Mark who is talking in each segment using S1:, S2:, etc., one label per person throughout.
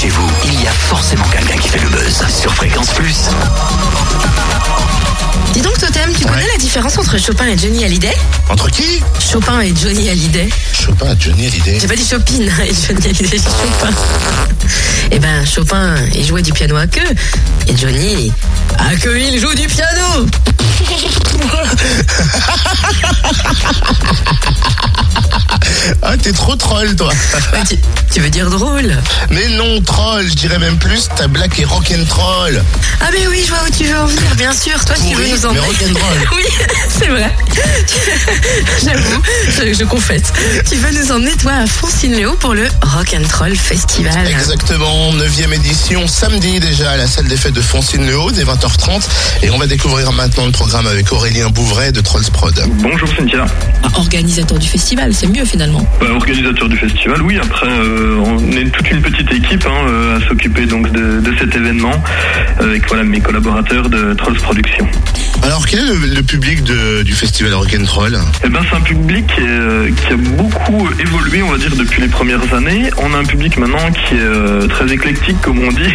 S1: chez vous, il y a forcément quelqu'un qui fait le buzz sur Fréquence Plus.
S2: Dis donc, Totem, tu connais
S3: Ouais.
S2: la différence entre Chopin et Johnny Hallyday?
S3: Entre qui?
S2: Chopin et Johnny Hallyday.
S3: Chopin, Johnny Hallyday.
S2: J'ai pas dit Chopin et Johnny Hallyday, j'ai dit Chopin. Eh ben, Chopin, il jouait du piano à queue. Et Johnny, à queue, il joue du piano.
S3: Ah, t'es trop troll, toi.
S2: Tu, tu veux dire drôle?
S3: Mais non, troll, je dirais même plus, ta blague est rock'n'troll.
S2: Ah mais oui, je vois où tu veux en venir, bien sûr. Toi, tu veux nous
S3: mais
S2: emmener. oui, c'est vrai. J'avoue, je, je confesse. Tu veux nous emmener, toi, à Foncine-le-Haut pour le Rock and Troll Festival.
S3: Exactement, 9 édition, samedi déjà à la salle des fêtes de Foncine-le-Haut, dès 20h30. Et on va découvrir maintenant le programme avec Aurélien Bouvray de Trolls Prod.
S4: Bonjour Cynthia.
S5: Ah, Organisateur du festival, c'est mieux finalement.
S4: Bah, organisateur du festival, oui. Après, euh, on est toute une petite équipe hein, euh, à s'occuper donc de, de cet événement avec voilà mes collaborateurs de Trolls Productions.
S3: Alors, quel est le, le public de- du festival Rock'n'Troll
S4: Eh ben, c'est un public qui, est, euh, qui a beaucoup évolué, on va dire, depuis les premières années. On a un public maintenant qui est euh, très éclectique, comme on dit.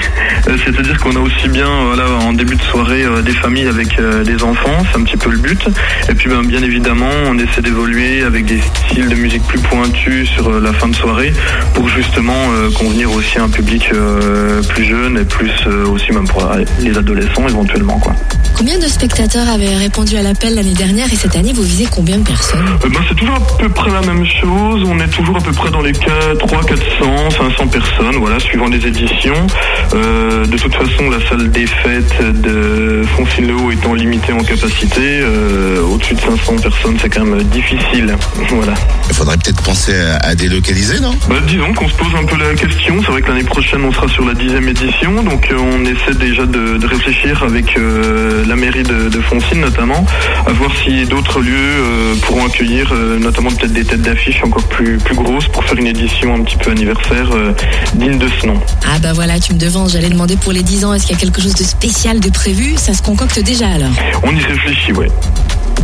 S4: Euh, C'est-à-dire qu'on a aussi bien, voilà, en début de soirée, des familles avec des enfants, c'est un petit peu le but. Et puis, ben, bien évidemment, on essaie d'évoluer avec des styles de musique plus pointus sur la fin de soirée pour justement euh, convenir aussi à un public euh, plus jeune et plus euh, aussi même pour les adolescents éventuellement, quoi.
S5: Combien de spectateurs avaient répondu à l'appel l'année dernière et cette année vous visez combien de personnes?
S4: Euh, ben, c'est toujours à peu près la même chose. On est toujours à peu près dans les cas 300, 400, 500 personnes, voilà, suivant les éditions. Euh, de toute façon, la salle des fêtes de Foncine-le-Haut étant limitée en capacité, euh, au-dessus de 500 personnes, c'est quand même difficile. Voilà.
S3: Il faudrait peut-être penser à, à délocaliser, non?
S4: Bah, disons qu'on se pose un peu la question. C'est vrai que l'année prochaine, on sera sur la dixième édition. Donc, euh, on essaie déjà de, de réfléchir avec euh, la mairie de, de Foncine, notamment, à voir si d'autres lieux euh, pourront accueillir, euh, notamment peut-être des têtes d'affiche encore plus, plus grosses pour faire une édition un petit peu anniversaire euh, digne de ce nom.
S5: Ah bah voilà, tu me devances, j'allais demander pour les 10 ans, est-ce qu'il y a quelque chose de spécial, de prévu? Ça se concocte déjà alors.
S4: On y réfléchit, ouais.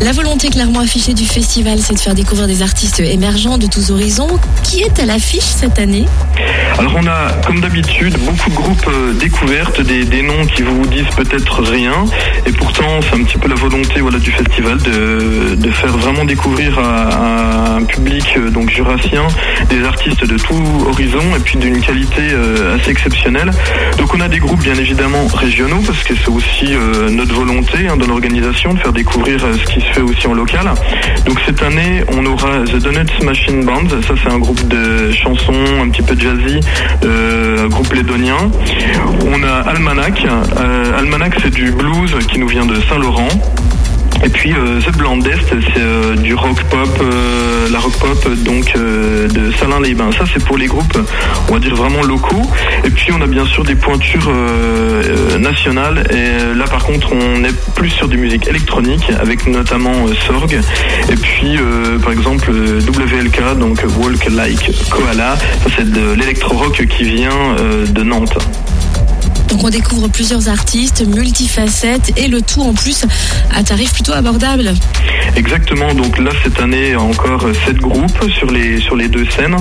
S5: La volonté clairement affichée du festival, c'est de faire découvrir des artistes émergents de tous horizons. Qui est à l'affiche cette année?
S4: Alors on a, comme d'habitude, beaucoup de groupes euh, découvertes, des, noms qui vous disent peut-être rien, et pourtant c'est un petit peu la volonté voilà, du festival de, faire vraiment découvrir à, un public euh, donc jurassien des artistes de tout horizon et puis d'une qualité euh, assez exceptionnelle. Donc on a des groupes bien évidemment régionaux parce que c'est aussi notre volonté hein, dans l'organisation de faire découvrir ce qui se fait aussi en local. Donc cette année on aura The Donuts Machine Band, ça c'est un groupe de chansons un petit peu jazzy, groupe lédonien. On a Almanac, Euh, Almanac c'est du blues qui nous vient de Saint-Laurent. Et puis euh, The Blandest, c'est euh, du rock pop, euh, la rock pop donc de Salins-les-Bains. Ça c'est pour les groupes, on va dire vraiment locaux. Et puis on a bien sûr des pointures nationales. Et là par contre on est plus sur du musique électronique avec notamment Sorg. Et puis par exemple WLK, donc Walk Like Koala. Ça c'est de l'électro-rock qui vient de Nantes.
S5: Donc on découvre plusieurs artistes, multifacettes et le tout en plus à tarif plutôt abordable.
S4: Exactement, donc là cette année encore sept groupes sur les sur les deux scènes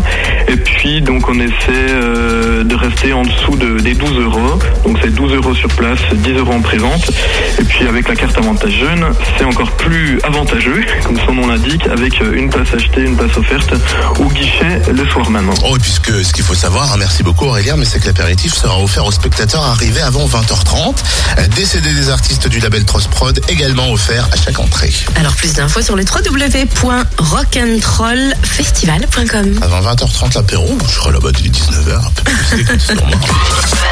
S4: et puis donc on essaie euh, de rester en dessous de, des 12 euros donc c'est 12 euros sur place, 10 euros en présente et puis avec la carte avantage jeune c'est encore plus avantageux comme son nom l'indique avec une place achetée, une place offerte au guichet le soir même.
S3: Oh, et puisque ce qu'il faut savoir, hein, merci beaucoup Aurélien, mais c'est que l'apéritif sera offert aux spectateurs arrivés avant 20h30. Euh, Des CD des artistes du label Tross Prod également offert à chaque entrée.
S2: Alors plus d'infos sur le www.rockandrollfestival.com.
S3: Avant 20h30 l'apéro, je serai là-bas dès 19h,